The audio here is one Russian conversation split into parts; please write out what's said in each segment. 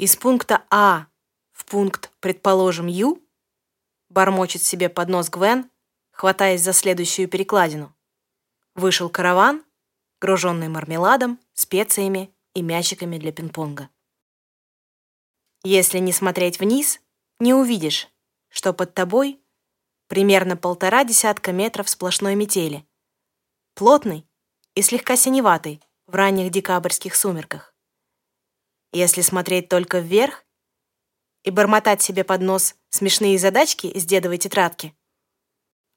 Из пункта А в пункт, предположим, Ю, бормочет себе под нос Гвен, хватаясь за следующую перекладину. Вышел караван, груженный мармеладом, специями и мячиками для пинг-понга. Если не смотреть вниз, не увидишь, что под тобой примерно полтора десятка метров сплошной метели, плотный и слегка синеватый в ранних декабрьских сумерках. Если смотреть только вверх и бормотать себе под нос смешные задачки из дедовой тетрадки,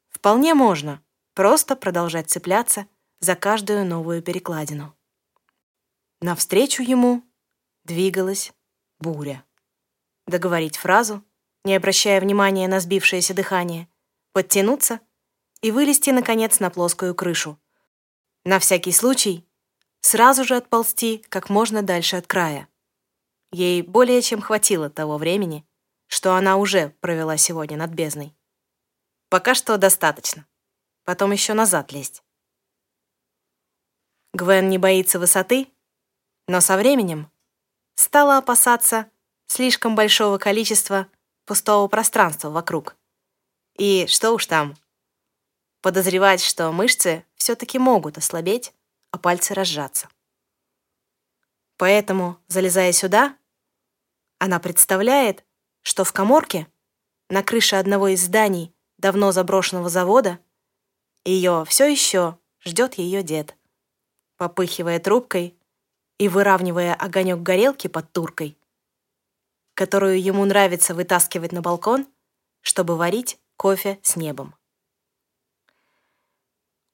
вполне можно просто продолжать цепляться за каждую новую перекладину. Навстречу ему двигалась буря. Договорить фразу, не обращая внимания на сбившееся дыхание, подтянуться и вылезти, наконец, на плоскую крышу. На всякий случай сразу же отползти как можно дальше от края. Ей более чем хватило того времени, что она уже провела сегодня над бездной. Пока что достаточно. Потом еще назад лезть. Гвен не боится высоты, но со временем стала опасаться слишком большого количества пустого пространства вокруг. И что уж там, подозревать, что мышцы все-таки могут ослабеть, а пальцы разжаться. Поэтому, залезая сюда, она представляет, что в коморке на крыше одного из зданий давно заброшенного завода ее все еще ждет ее дед, попыхивая трубкой и выравнивая огонек горелки под туркой, которую ему нравится вытаскивать на балкон, чтобы варить кофе с небом.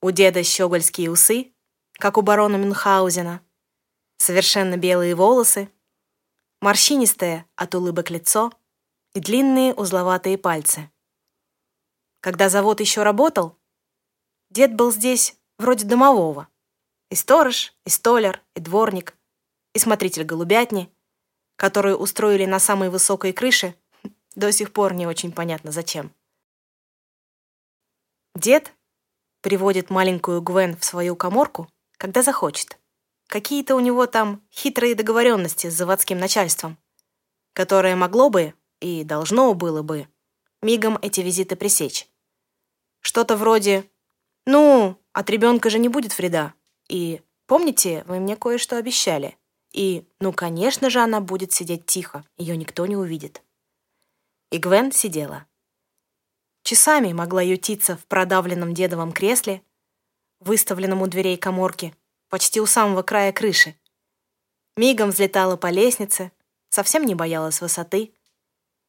У деда щегольские усы, как у барона Мюнхгаузена, совершенно белые волосы, морщинистое от улыбок лицо и длинные узловатые пальцы. Когда завод еще работал, дед был здесь вроде домового. И сторож, и столяр, и дворник, и смотритель голубятни, которую устроили на самой высокой крыше, до сих пор не очень понятно зачем. Дед приводит маленькую Гвен в свою коморку, когда захочет. Какие-то у него там хитрые договоренности с заводским начальством, которое могло бы и должно было бы мигом эти визиты пресечь. Что-то вроде «Ну, от ребенка же не будет вреда», и «Помните, вы мне кое-что обещали?» И «Ну, конечно же, она будет сидеть тихо, ее никто не увидит». И Гвен сидела. Часами могла ютиться в продавленном дедовом кресле, выставленном у дверей коморки, почти у самого края крыши. Мигом взлетала по лестнице, совсем не боялась высоты.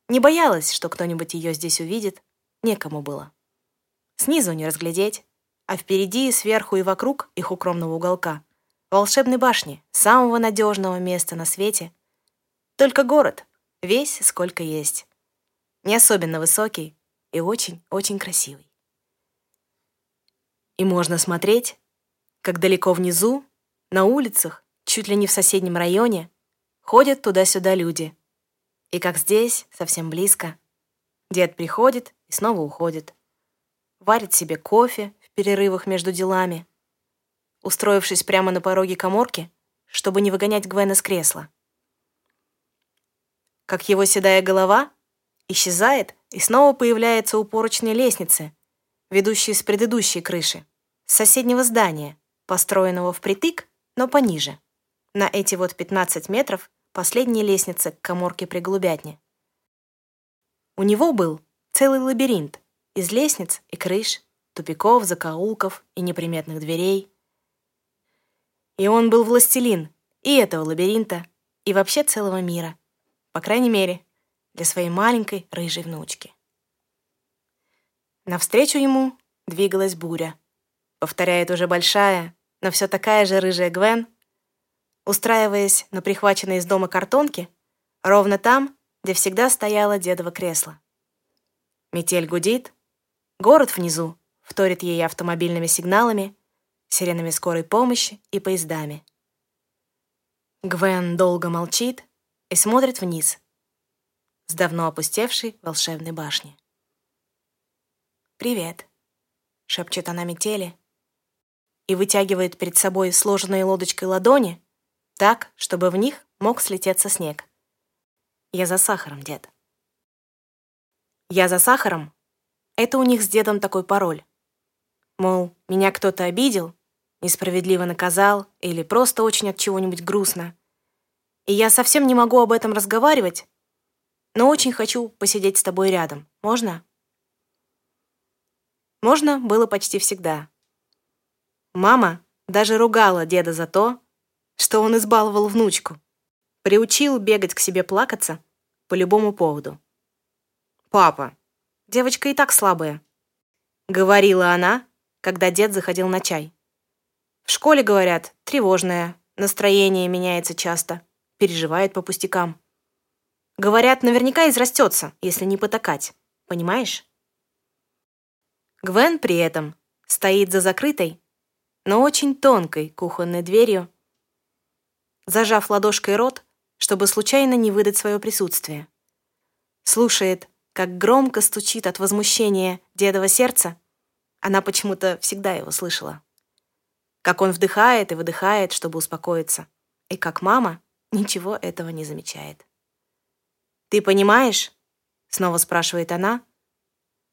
Не боялась, что кто-нибудь ее здесь увидит, некому было. Снизу не разглядеть, а впереди сверху и вокруг их укромного уголка волшебной башни, самого надежного места на свете. Только город, весь сколько есть. Не особенно высокий, и очень-очень красивый. И можно смотреть, как далеко внизу, на улицах, чуть ли не в соседнем районе, ходят туда-сюда люди. И как здесь, совсем близко, дед приходит и снова уходит. Варит себе кофе в перерывах между делами, устроившись прямо на пороге коморки, чтобы не выгонять Гвена с кресла. Как его седая голова исчезает и снова появляется у поручной лестницы, ведущей с предыдущей крыши, с соседнего здания, построенного впритык, но пониже. На эти вот 15 метров последняя лестница к коморке при голубятне. У него был целый лабиринт из лестниц и крыш, тупиков, закоулков и неприметных дверей. И он был властелин и этого лабиринта, и вообще целого мира. По крайней мере, для своей маленькой рыжей внучки. Навстречу ему двигалась буря. Повторяет уже большая, но все такая же рыжая Гвен, устраиваясь на прихваченной из дома картонке, ровно там, где всегда стояло дедово кресло. Метель гудит, город внизу вторит ей автомобильными сигналами, сиренами скорой помощи и поездами. Гвен долго молчит и смотрит вниз, с давно опустевшей волшебной башни. «Привет», — шепчет она метели и вытягивает перед собой сложенные лодочкой ладони так, чтобы в них мог слететься снег. Я за сахаром, дед. Я за сахаром — это у них с дедом такой пароль. Мол, меня кто-то обидел, несправедливо наказал или просто очень от чего-нибудь грустно. И я совсем не могу об этом разговаривать, но очень хочу посидеть с тобой рядом. Можно? Можно было почти всегда. Мама даже ругала деда за то, что он избаловал внучку. Приучил бегать к себе плакаться по любому поводу. «Папа, девочка и так слабая», — говорила она, когда дед заходил на чай. «В школе, говорят, тревожная, настроение меняется часто, переживает по пустякам. Говорят, наверняка израстется, если не потакать, понимаешь?» Гвен при этом стоит за закрытой, но очень тонкой кухонной дверью, зажав ладошкой рот, чтобы случайно не выдать свое присутствие. Слушает, как громко стучит от возмущения дедово сердце. Она почему-то всегда его слышала. Как он вдыхает и выдыхает, чтобы успокоиться. И как мама ничего этого не замечает. «Ты понимаешь?» — снова спрашивает она,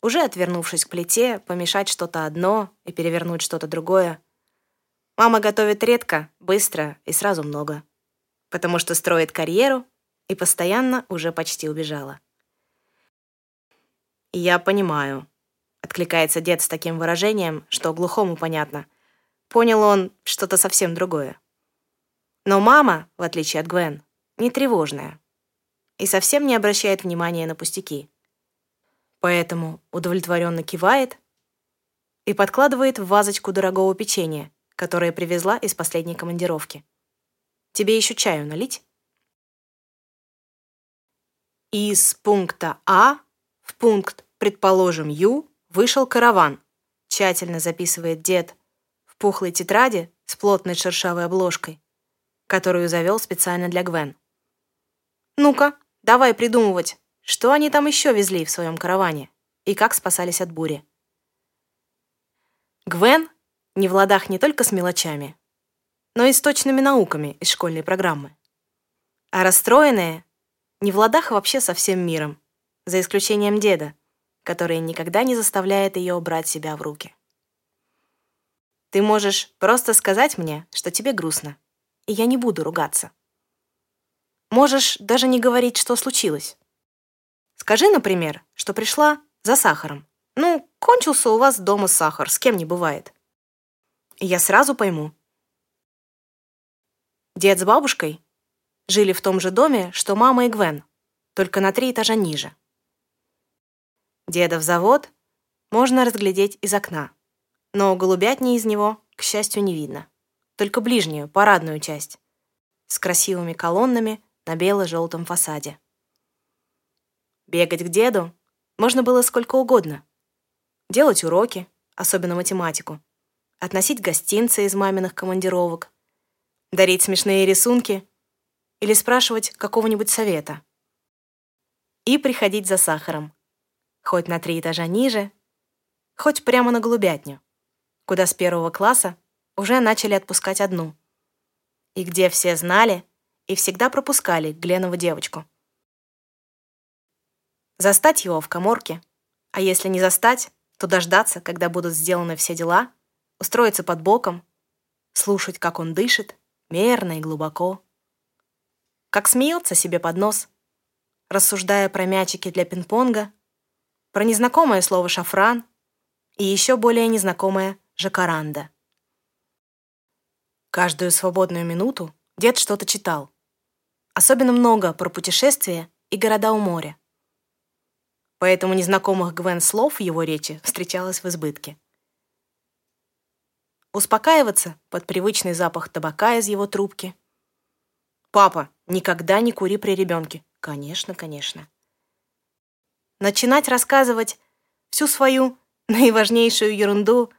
уже отвернувшись к плите, помешать что-то одно и перевернуть что-то другое. Мама готовит редко, быстро и сразу много потому что строит карьеру и постоянно уже почти убежала. «Я понимаю», — откликается дед с таким выражением, что глухому понятно. Понял он что-то совсем другое. Но мама, в отличие от Гвен, не тревожная и совсем не обращает внимания на пустяки. Поэтому удовлетворенно кивает и подкладывает в вазочку дорогого печенья, которое привезла из последней командировки. Тебе еще чаю налить?» Из пункта А в пункт, предположим, Ю, вышел караван, тщательно записывает дед в пухлой тетради с плотной шершавой обложкой, которую завел специально для Гвен. «Ну-ка, давай придумывать, что они там еще везли в своем караване и как спасались от бури». Гвен не в ладах не только с мелочами, но и с точными науками из школьной программы. А расстроенные не в ладах вообще со всем миром, за исключением деда, который никогда не заставляет ее брать себя в руки. Ты можешь просто сказать мне, что тебе грустно, и я не буду ругаться. Можешь даже не говорить, что случилось. Скажи, например, что пришла за сахаром. Ну, кончился у вас дома сахар, с кем не бывает. Я сразу пойму, Дед с бабушкой жили в том же доме, что мама и Гвен, только на три этажа ниже. Дедов завод можно разглядеть из окна, но голубятни из него, к счастью, не видно. Только ближнюю, парадную часть, с красивыми колоннами на бело-желтом фасаде. Бегать к деду можно было сколько угодно. Делать уроки, особенно математику, относить гостинцы из маминых командировок, дарить смешные рисунки или спрашивать какого-нибудь совета. И приходить за сахаром, хоть на три этажа ниже, хоть прямо на голубятню, куда с первого класса уже начали отпускать одну, и где все знали и всегда пропускали Гленову девочку. Застать его в коморке, а если не застать, то дождаться, когда будут сделаны все дела, устроиться под боком, слушать, как он дышит, мерно и глубоко. Как смеется себе под нос, рассуждая про мячики для пинг-понга, про незнакомое слово «шафран» и еще более незнакомое «жакаранда». Каждую свободную минуту дед что-то читал. Особенно много про путешествия и города у моря. Поэтому незнакомых Гвен слов в его речи встречалось в избытке. Успокаиваться под привычный запах табака из его трубки. «Папа, никогда не кури при ребенке». «Конечно, конечно». Начинать рассказывать всю свою наиважнейшую ерунду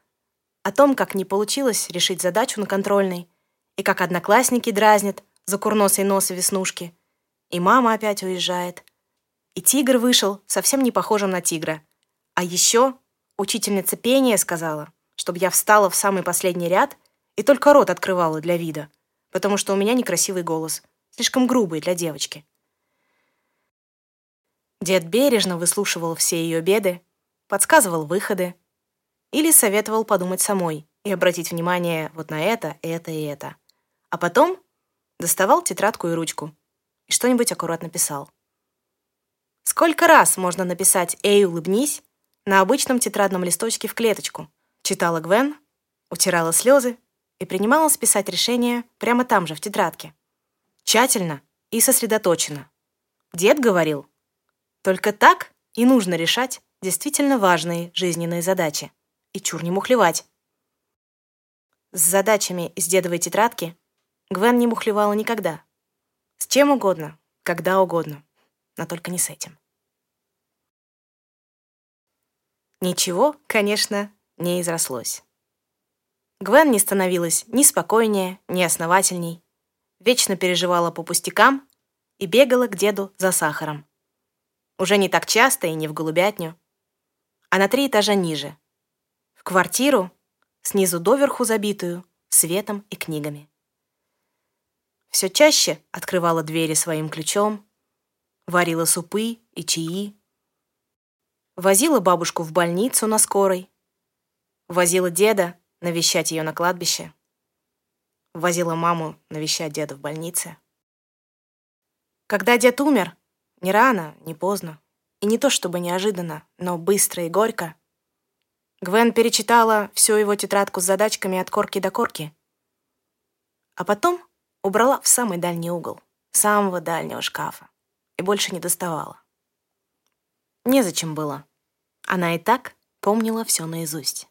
о том, как не получилось решить задачу на контрольной, и как одноклассники дразнят за курносой нос и веснушки, и мама опять уезжает, и тигр вышел совсем не похожим на тигра. А еще учительница пения сказала — чтобы я встала в самый последний ряд и только рот открывала для вида, потому что у меня некрасивый голос, слишком грубый для девочки. Дед бережно выслушивал все ее беды, подсказывал выходы или советовал подумать самой и обратить внимание вот на это, это и это. А потом доставал тетрадку и ручку и что-нибудь аккуратно писал. Сколько раз можно написать «Эй, улыбнись» на обычном тетрадном листочке в клеточку? Читала Гвен, утирала слезы и принимала списать решение прямо там же, в тетрадке. Тщательно и сосредоточенно. Дед говорил, только так и нужно решать действительно важные жизненные задачи. И чур не мухлевать. С задачами из дедовой тетрадки Гвен не мухлевала никогда. С чем угодно, когда угодно но только не с этим. Ничего, конечно, не изрослось. Гвен не становилась ни спокойнее, ни основательней, вечно переживала по пустякам и бегала к деду за сахаром. Уже не так часто и не в голубятню, а на три этажа ниже. В квартиру, снизу доверху забитую, светом и книгами. Все чаще открывала двери своим ключом, варила супы и чаи, возила бабушку в больницу на скорой, возила деда навещать ее на кладбище, возила маму навещать деда в больнице. Когда дед умер, не рано, не поздно, и не то чтобы неожиданно, но быстро и горько, Гвен перечитала всю его тетрадку с задачками от корки до корки, а потом убрала в самый дальний угол, самого дальнего шкафа и больше не доставала. Незачем было. Она и так помнила все наизусть.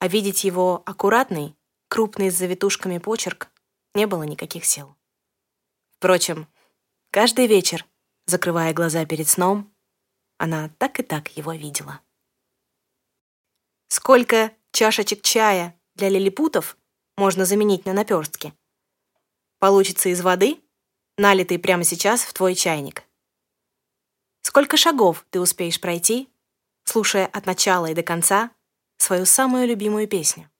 А видеть его аккуратный, крупный с завитушками почерк не было никаких сил. Впрочем, каждый вечер, закрывая глаза перед сном, она так и так его видела. Сколько чашечек чая для лилипутов можно заменить на наперстки? Получится из воды налитый прямо сейчас в твой чайник. Сколько шагов ты успеешь пройти, слушая от начала и до конца свою самую любимую песню?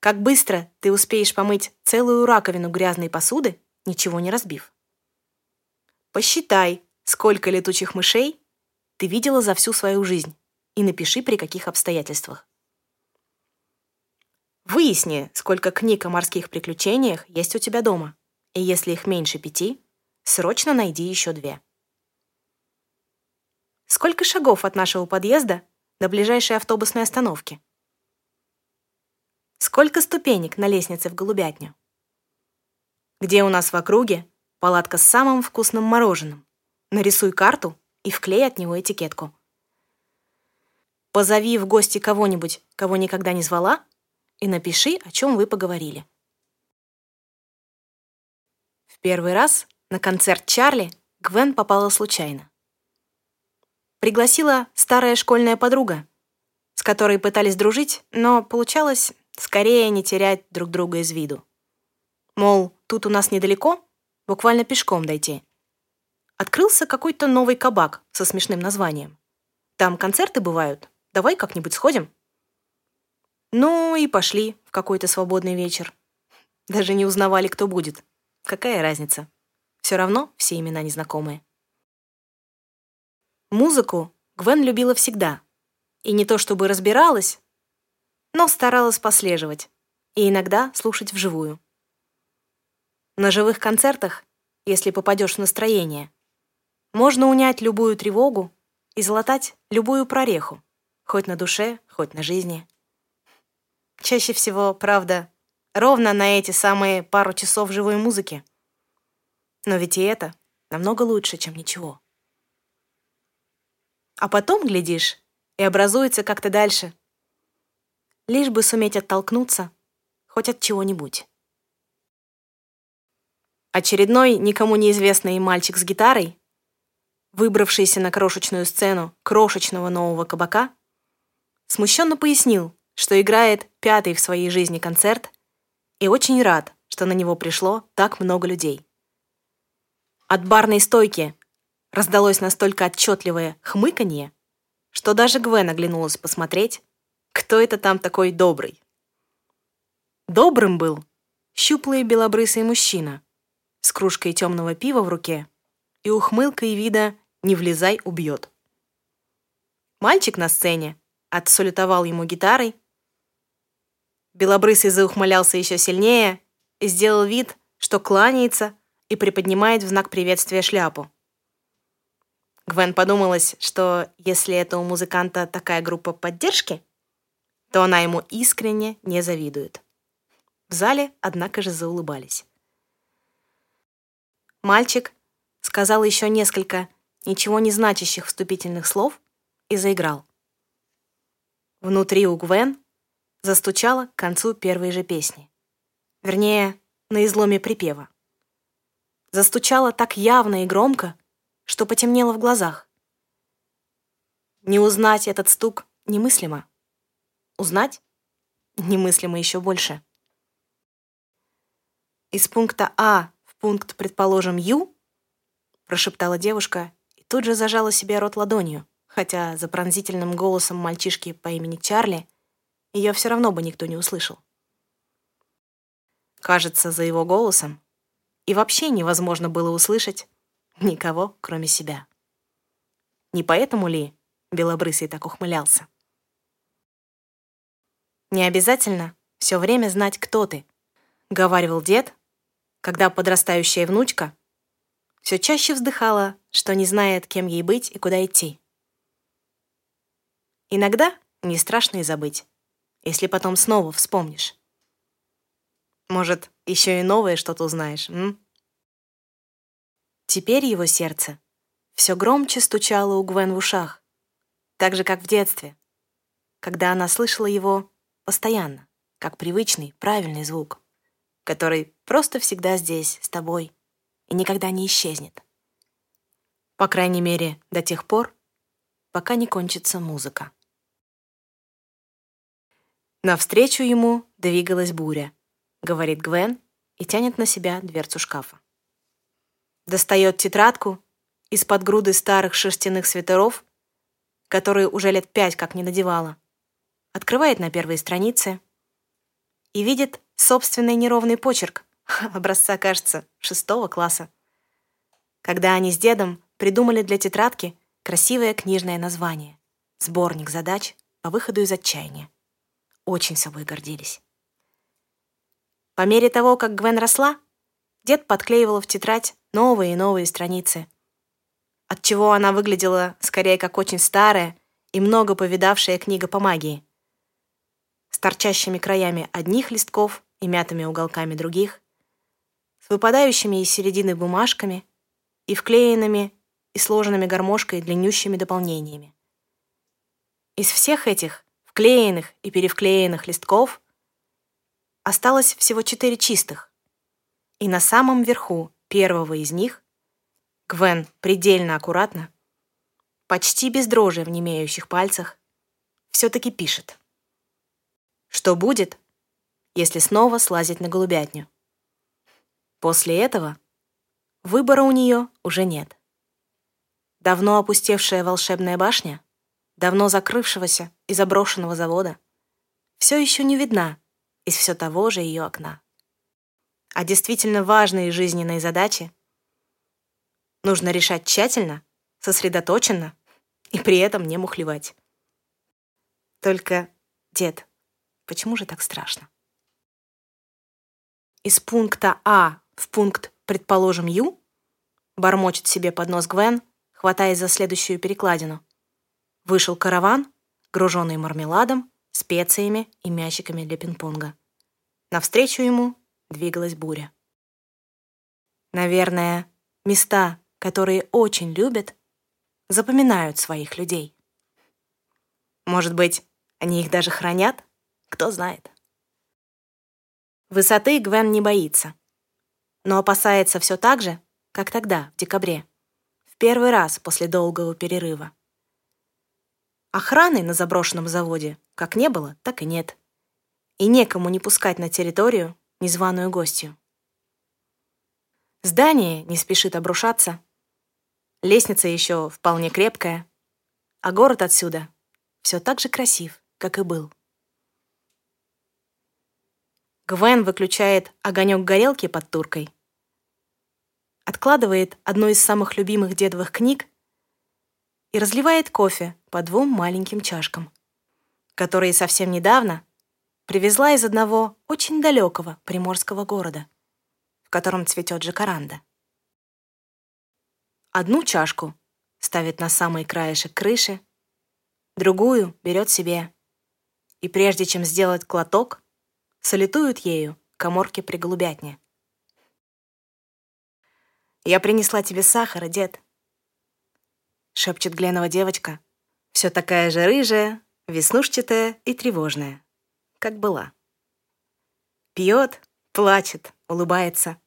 Как быстро ты успеешь помыть целую раковину грязной посуды, ничего не разбив? Посчитай, сколько летучих мышей ты видела за всю свою жизнь, и напиши, при каких обстоятельствах. Выясни, сколько книг о морских приключениях есть у тебя дома и если их меньше пяти, срочно найди еще две. Сколько шагов от нашего подъезда до ближайшей автобусной остановки? Сколько ступенек на лестнице в голубятню? Где у нас в округе палатка с самым вкусным мороженым? Нарисуй карту и вклей от него этикетку. Позови в гости кого-нибудь, кого никогда не звала, и напиши, о чем вы поговорили первый раз на концерт Чарли Гвен попала случайно. Пригласила старая школьная подруга, с которой пытались дружить, но получалось скорее не терять друг друга из виду. Мол, тут у нас недалеко, буквально пешком дойти. Открылся какой-то новый кабак со смешным названием. Там концерты бывают, давай как-нибудь сходим. Ну и пошли в какой-то свободный вечер. Даже не узнавали, кто будет. Какая разница? Все равно все имена незнакомые. Музыку Гвен любила всегда. И не то чтобы разбиралась, но старалась послеживать и иногда слушать вживую. На живых концертах, если попадешь в настроение, можно унять любую тревогу и залатать любую прореху, хоть на душе, хоть на жизни. Чаще всего, правда, Ровно на эти самые пару часов живой музыки. Но ведь и это намного лучше, чем ничего. А потом, глядишь, и образуется как-то дальше. Лишь бы суметь оттолкнуться хоть от чего-нибудь. Очередной никому неизвестный мальчик с гитарой, выбравшийся на крошечную сцену крошечного нового кабака, смущенно пояснил, что играет пятый в своей жизни концерт и очень рад, что на него пришло так много людей. От барной стойки раздалось настолько отчетливое хмыканье, что даже Гвен оглянулась посмотреть, кто это там такой добрый. Добрым был щуплый белобрысый мужчина с кружкой темного пива в руке и ухмылкой вида «Не влезай, убьет». Мальчик на сцене отсалютовал ему гитарой. Белобрысый заухмылялся еще сильнее и сделал вид, что кланяется и приподнимает в знак приветствия шляпу. Гвен подумалась, что если это у музыканта такая группа поддержки, то она ему искренне не завидует. В зале, однако же, заулыбались. Мальчик сказал еще несколько ничего не значащих вступительных слов и заиграл. Внутри у Гвен застучало к концу первой же песни. Вернее, на изломе припева. Застучало так явно и громко, что потемнело в глазах. Не узнать этот стук немыслимо. Узнать немыслимо еще больше. Из пункта А в пункт, предположим, Ю, прошептала девушка и тут же зажала себе рот ладонью, хотя за пронзительным голосом мальчишки по имени Чарли ее все равно бы никто не услышал. Кажется, за его голосом и вообще невозможно было услышать Никого, кроме себя. Не поэтому ли Белобрысый так ухмылялся? «Не обязательно все время знать, кто ты», — говаривал дед, когда подрастающая внучка все чаще вздыхала, что не знает, кем ей быть и куда идти. Иногда не страшно и забыть, если потом снова вспомнишь. Может, еще и новое что-то узнаешь, м? Теперь его сердце все громче стучало у Гвен в ушах, так же, как в детстве, когда она слышала его постоянно, как привычный, правильный звук, который просто всегда здесь, с тобой, и никогда не исчезнет. По крайней мере, до тех пор, пока не кончится музыка. Навстречу ему двигалась буря, говорит Гвен и тянет на себя дверцу шкафа достает тетрадку из-под груды старых шерстяных свитеров, которые уже лет пять как не надевала, открывает на первой странице и видит собственный неровный почерк, образца, кажется, шестого класса. Когда они с дедом придумали для тетрадки красивое книжное название «Сборник задач по выходу из отчаяния». Очень собой гордились. По мере того, как Гвен росла, дед подклеивал в тетрадь новые и новые страницы. Отчего она выглядела скорее как очень старая и много повидавшая книга по магии. С торчащими краями одних листков и мятыми уголками других, с выпадающими из середины бумажками и вклеенными и сложенными гармошкой длиннющими дополнениями. Из всех этих вклеенных и перевклеенных листков осталось всего четыре чистых, и на самом верху первого из них Гвен предельно аккуратно, почти без дрожи в немеющих пальцах, все-таки пишет. Что будет, если снова слазить на голубятню? После этого выбора у нее уже нет. Давно опустевшая волшебная башня, давно закрывшегося и заброшенного завода, все еще не видна из все того же ее окна а действительно важные жизненные задачи нужно решать тщательно, сосредоточенно и при этом не мухлевать. Только, дед, почему же так страшно? Из пункта А в пункт, предположим, Ю, бормочет себе под нос Гвен, хватаясь за следующую перекладину. Вышел караван, груженный мармеладом, специями и мячиками для пинг-понга. Навстречу ему двигалась буря. Наверное, места, которые очень любят, запоминают своих людей. Может быть, они их даже хранят? Кто знает. Высоты Гвен не боится, но опасается все так же, как тогда, в декабре, в первый раз после долгого перерыва. Охраны на заброшенном заводе как не было, так и нет. И некому не пускать на территорию незваную гостью. Здание не спешит обрушаться, лестница еще вполне крепкая, а город отсюда все так же красив, как и был. Гвен выключает огонек горелки под туркой, откладывает одну из самых любимых дедовых книг и разливает кофе по двум маленьким чашкам, которые совсем недавно привезла из одного очень далекого приморского города, в котором цветет жакаранда. Одну чашку ставит на самый краешек крыши, другую берет себе, и прежде чем сделать глоток, салютуют ею коморки при голубятне. «Я принесла тебе сахара, дед», — шепчет Гленова девочка, все такая же рыжая, веснушчатая и тревожная, как была. Пьет, плачет, улыбается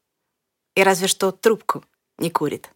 и разве что трубку не курит.